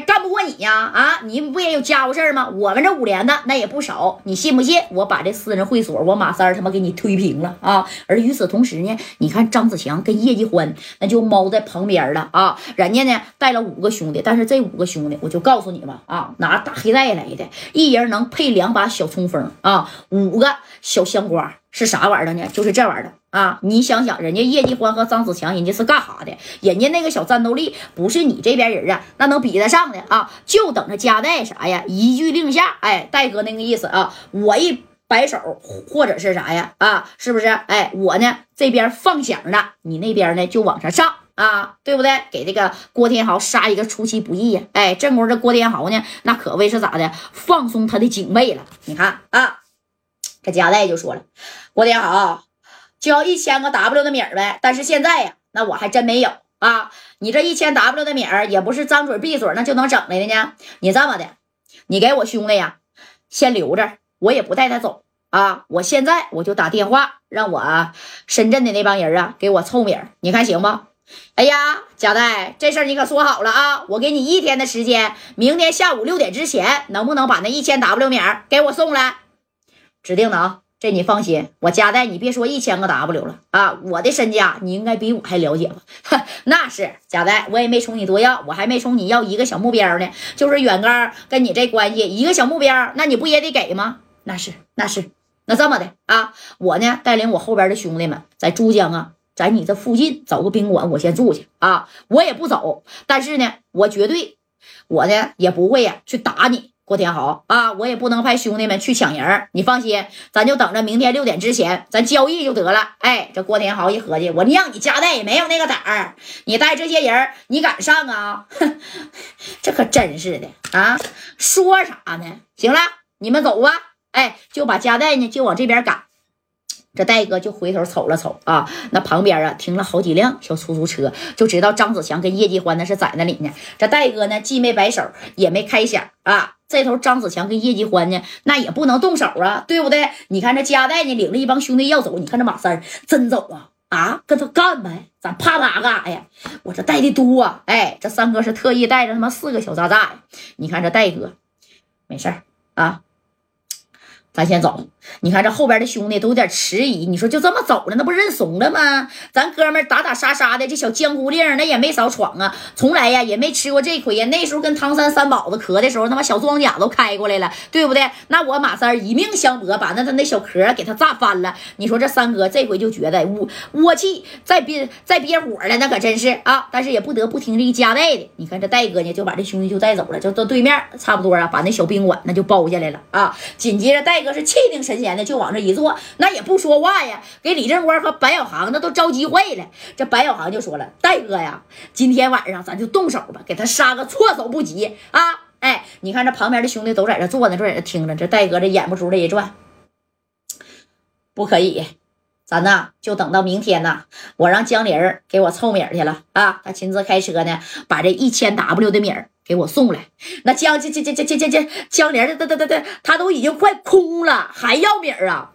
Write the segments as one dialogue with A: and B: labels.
A: 干不过你呀？啊，你不也有家务事吗？我们这五连的那也不少，你信不信？我把这私人会所，我马三他妈给你推平了啊！而与此同时呢，你看张子强跟叶继欢那就猫在旁边了啊，人家呢带了五个兄弟，但是这五个兄弟我就告诉你们啊，拿大黑带来的，一人能配两把小冲锋啊，五个小香瓜。是啥玩意儿呢？就是这玩意儿啊！你想想，人家叶继欢和张子强，人家是干啥的？人家那个小战斗力不是你这边人啊，那能比得上的啊？就等着加代啥呀？一句令下，哎，戴哥那个意思啊，我一摆手或者是啥呀？啊，是不是？哎，我呢这边放响了，你那边呢就往上上啊，对不对？给这个郭天豪杀一个出其不意呀！哎，这功夫这郭天豪呢，那可谓是咋的？放松他的警卫了。你看啊。这加代就说了：“郭天豪，交一千个 W 的米儿呗。但是现在呀，那我还真没有啊。你这一千 W 的米儿也不是张嘴闭嘴那就能整来的呢。你这么的，你给我兄弟呀，先留着，我也不带他走啊。我现在我就打电话，让我深圳的那帮人啊给我凑米儿，你看行不？哎呀，贾代，这事儿你可说好了啊！我给你一天的时间，明天下午六点之前，能不能把那一千 W 米儿给我送来？”指定能，这你放心，我加代，你别说一千个 W 了啊，我的身家你应该比我还了解吧？那是加代，我也没冲你多要，我还没冲你要一个小目标呢，就是远刚跟你这关系，一个小目标，那你不也得给吗？那是，那是，那这么的啊，我呢带领我后边的兄弟们在珠江啊，在你这附近找个宾馆，我先住去啊，我也不走，但是呢，我绝对，我呢也不会呀去打你。郭天豪啊，我也不能派兄弟们去抢人，你放心，咱就等着明天六点之前，咱交易就得了。哎，这郭天豪一合计，我让你加代也没有那个胆儿，你带这些人，你敢上啊？哼，这可真是的啊！说啥呢？行了，你们走吧。哎，就把加代呢就往这边赶。这戴哥就回头瞅了瞅啊，那旁边啊停了好几辆小出租车，就知道张子强跟叶继欢那是在那里呢。这戴哥呢既没摆手，也没开响啊。这头张子强跟叶继欢呢，那也不能动手啊，对不对？你看这加代呢领了一帮兄弟要走，你看这马三真走啊啊，跟他干呗，咱怕他干啥呀？我这带的多，哎，这三哥是特意带着他妈四个小渣渣呀。你看这戴哥，没事啊。咱先走，你看这后边的兄弟都有点迟疑。你说就这么走了，那不认怂了吗？咱哥们打打杀杀的，这小江湖令那也没少闯啊，从来呀也没吃过这亏呀。那时候跟唐山三宝子磕的时候，他妈小装甲都开过来了，对不对？那我马三以命相搏，把那他那小壳给他炸翻了。你说这三哥这回就觉得窝窝气，再憋再憋火了，那可真是啊！但是也不得不听这个加代的。你看这戴哥呢，就把这兄弟就带走了，就到对面，差不多啊，把那小宾馆那就包下来了啊。紧接着戴。哥是气定神闲的，就往这一坐，那也不说话呀，给李正光和白小航那都着急坏了。这白小航就说了：“戴哥呀，今天晚上咱就动手吧，给他杀个措手不及啊！”哎，你看这旁边的兄弟都在这坐呢，就在这听着。这戴哥这眼不珠的一转，不可以，咱呐就等到明天呐，我让江玲给我凑米儿去了啊，他亲自开车呢，把这一千 W 的米儿。给我送来，那江这这这这这这这江莲的，对对对对，他都已经快空了，还要米儿啊？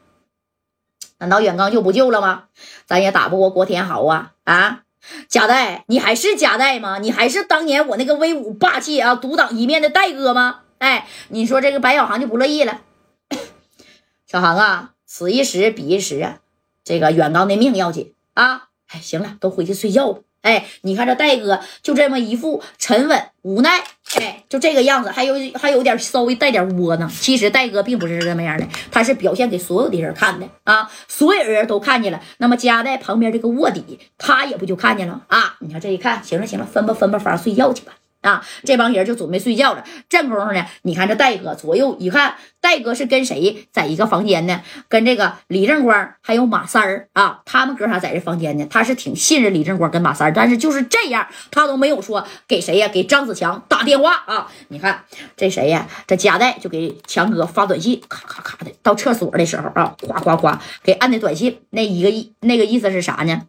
A: 难道远刚就不救了吗？咱也打不过郭天豪啊！啊，贾代，你还是贾代吗？你还是当年我那个威武霸气啊，独当一面的戴哥吗？哎，你说这个白小航就不乐意了。小航啊，此一时彼一时啊，这个远刚的命要紧啊！哎，行了，都回去睡觉吧。哎，你看这戴哥就这么一副沉稳无奈，哎，就这个样子，还有还有点稍微带点窝囊。其实戴哥并不是这么样的，他是表现给所有的人看的啊，所有人都看见了。那么夹在旁边这个卧底，他也不就看见了啊？你看这一看，行了行了，分吧分吧房睡觉去吧。啊，这帮人就准备睡觉了。正功夫呢，你看这戴哥左右一看，戴哥是跟谁在一个房间呢？跟这个李正光还有马三儿啊，他们哥仨在这房间呢。他是挺信任李正光跟马三儿，但是就是这样，他都没有说给谁呀？给张子强打电话啊！你看这谁呀？这夹带就给强哥发短信，咔咔咔的。到厕所的时候啊，哗哗哗给按的短信，那一个意那个意思是啥呢？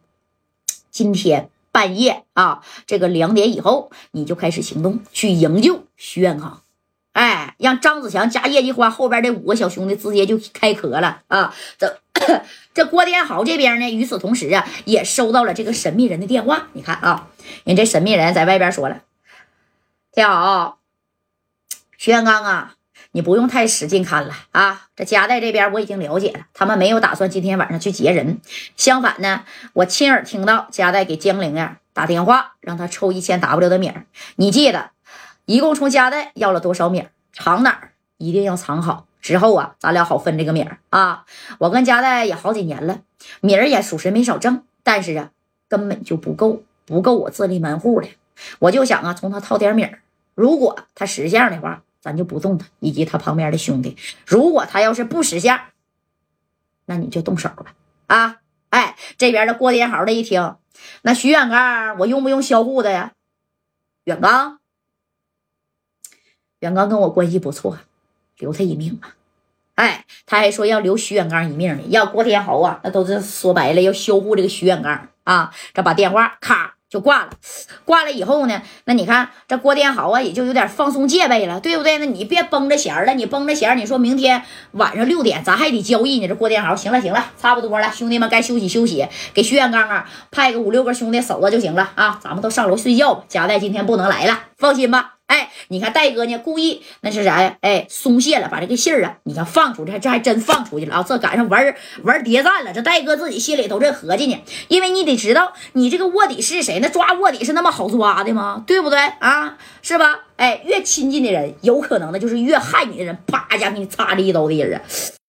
A: 今天。半夜啊，这个两点以后，你就开始行动，去营救徐元康。哎，让张子强加叶继欢后边这五个小兄弟直接就开壳了啊！这 这郭天豪这边呢，与此同时啊，也收到了这个神秘人的电话。你看啊，人这神秘人在外边说了：“天豪，徐元刚啊，你不用太使劲看了啊！这家代这边我已经了解了，他们没有打算今天晚上去劫人。相反呢，我亲耳听到家代给江玲呀打电话，让他抽一千 W 的米儿。你记得，一共从家代要了多少米儿？藏哪儿？一定要藏好。之后啊，咱俩好分这个米儿啊！我跟家代也好几年了，米儿也属实没少挣，但是啊，根本就不够，不够我自立门户的。我就想啊，从他套点米儿。如果他识相的话，咱就不动他以及他旁边的兄弟；如果他要是不识相，那你就动手吧。啊，哎，这边的郭天豪的一听，那徐远刚，我用不用销户的呀？远刚，远刚跟我关系不错。留他一命吧！哎，他还说要留徐远刚一命呢。要郭天豪啊，那都是说白了要销户这个徐远刚啊。这把电话咔就挂了。挂了以后呢，那你看这郭天豪啊，也就有点放松戒备了，对不对？那你别绷着弦了，你绷着弦，你说明天晚上六点咱还得交易呢。这郭天豪，行了行了，差不多了，兄弟们该休息休息，给徐远刚啊派个五六个兄弟守着就行了啊。咱们都上楼睡觉吧。贾代今天不能来了，放心吧。哎，你看戴哥呢，故意那是啥呀？哎，松懈了，把这个信儿啊，你看放出去，这还真放出去了啊！这赶上玩玩谍战了，这戴哥自己心里都这合计呢。因为你得知道，你这个卧底是谁？那抓卧底是那么好抓的吗？对不对啊？是吧？哎，越亲近的人，有可能的就是越害你的人，叭一下给你插了一刀的人啊！